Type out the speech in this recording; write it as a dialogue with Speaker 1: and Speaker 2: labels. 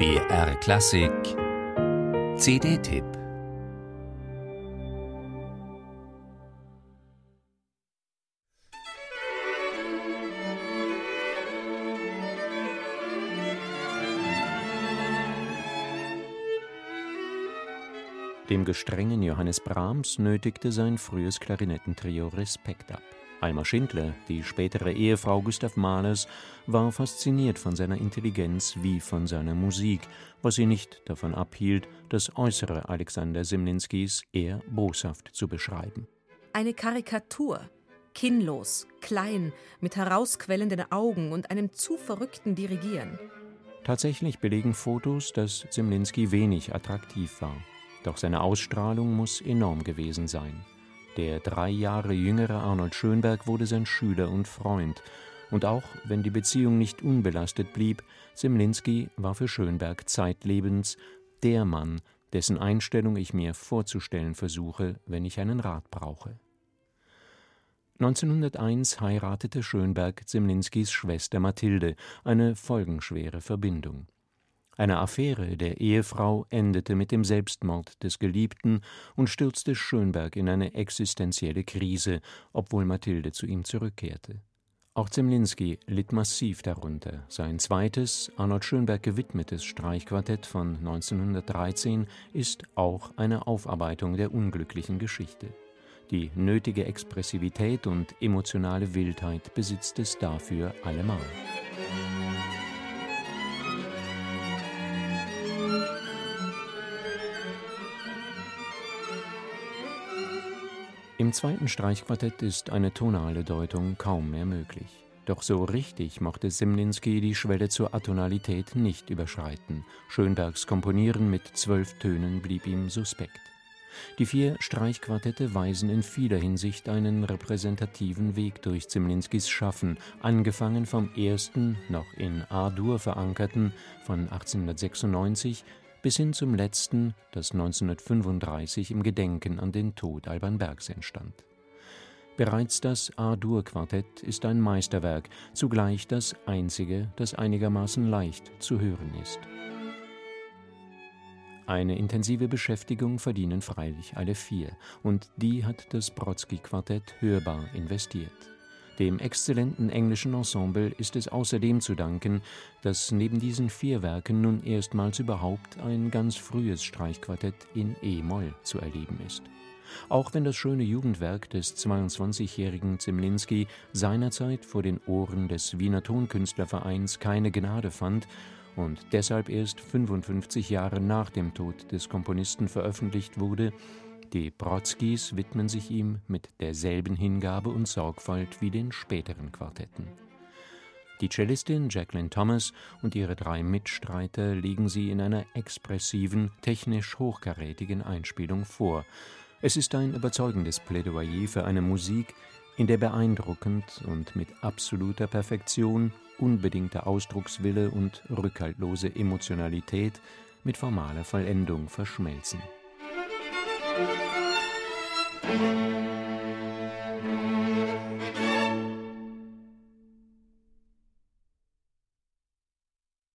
Speaker 1: BR Klassik CD-Tipp Dem gestrengen Johannes Brahms nötigte sein frühes Klarinettentrio Respekt ab. Alma Schindler, die spätere Ehefrau Gustav Mahlers, war fasziniert von seiner Intelligenz wie von seiner Musik, was sie nicht davon abhielt, das Äußere Alexander Simninskis eher boshaft zu beschreiben.
Speaker 2: Eine Karikatur, kinnlos, klein, mit herausquellenden Augen und einem zu verrückten Dirigieren.
Speaker 1: Tatsächlich belegen Fotos, dass Simlinski wenig attraktiv war. Doch seine Ausstrahlung muss enorm gewesen sein. Der drei Jahre jüngere Arnold Schönberg wurde sein Schüler und Freund. Und auch wenn die Beziehung nicht unbelastet blieb, Simlinski war für Schönberg zeitlebens der Mann, dessen Einstellung ich mir vorzustellen versuche, wenn ich einen Rat brauche. 1901 heiratete Schönberg Simlinskis Schwester Mathilde, eine folgenschwere Verbindung. Eine Affäre der Ehefrau endete mit dem Selbstmord des Geliebten und stürzte Schönberg in eine existenzielle Krise, obwohl Mathilde zu ihm zurückkehrte. Auch Zemlinski litt massiv darunter. Sein zweites, Arnold Schönberg gewidmetes Streichquartett von 1913 ist auch eine Aufarbeitung der unglücklichen Geschichte. Die nötige Expressivität und emotionale Wildheit besitzt es dafür allemal. Im zweiten Streichquartett ist eine tonale Deutung kaum mehr möglich. Doch so richtig mochte Simlinski die Schwelle zur Atonalität nicht überschreiten. Schönbergs Komponieren mit zwölf Tönen blieb ihm suspekt. Die vier Streichquartette weisen in vieler Hinsicht einen repräsentativen Weg durch Zimlinskis Schaffen, angefangen vom ersten, noch in A-Dur verankerten, von 1896 bis hin zum letzten, das 1935 im Gedenken an den Tod Alban Bergs entstand. Bereits das A-Dur-Quartett ist ein Meisterwerk, zugleich das einzige, das einigermaßen leicht zu hören ist. Eine intensive Beschäftigung verdienen freilich alle vier, und die hat das Brodsky-Quartett hörbar investiert. Dem exzellenten englischen Ensemble ist es außerdem zu danken, dass neben diesen vier Werken nun erstmals überhaupt ein ganz frühes Streichquartett in E-Moll zu erleben ist. Auch wenn das schöne Jugendwerk des 22-jährigen Zemlinski seinerzeit vor den Ohren des Wiener Tonkünstlervereins keine Gnade fand und deshalb erst 55 Jahre nach dem Tod des Komponisten veröffentlicht wurde, die Brodskis widmen sich ihm mit derselben Hingabe und Sorgfalt wie den späteren Quartetten. Die Cellistin Jacqueline Thomas und ihre drei Mitstreiter legen sie in einer expressiven, technisch hochkarätigen Einspielung vor. Es ist ein überzeugendes Plädoyer für eine Musik, in der beeindruckend und mit absoluter Perfektion unbedingter Ausdruckswille und rückhaltlose Emotionalität mit formaler Vollendung verschmelzen. Música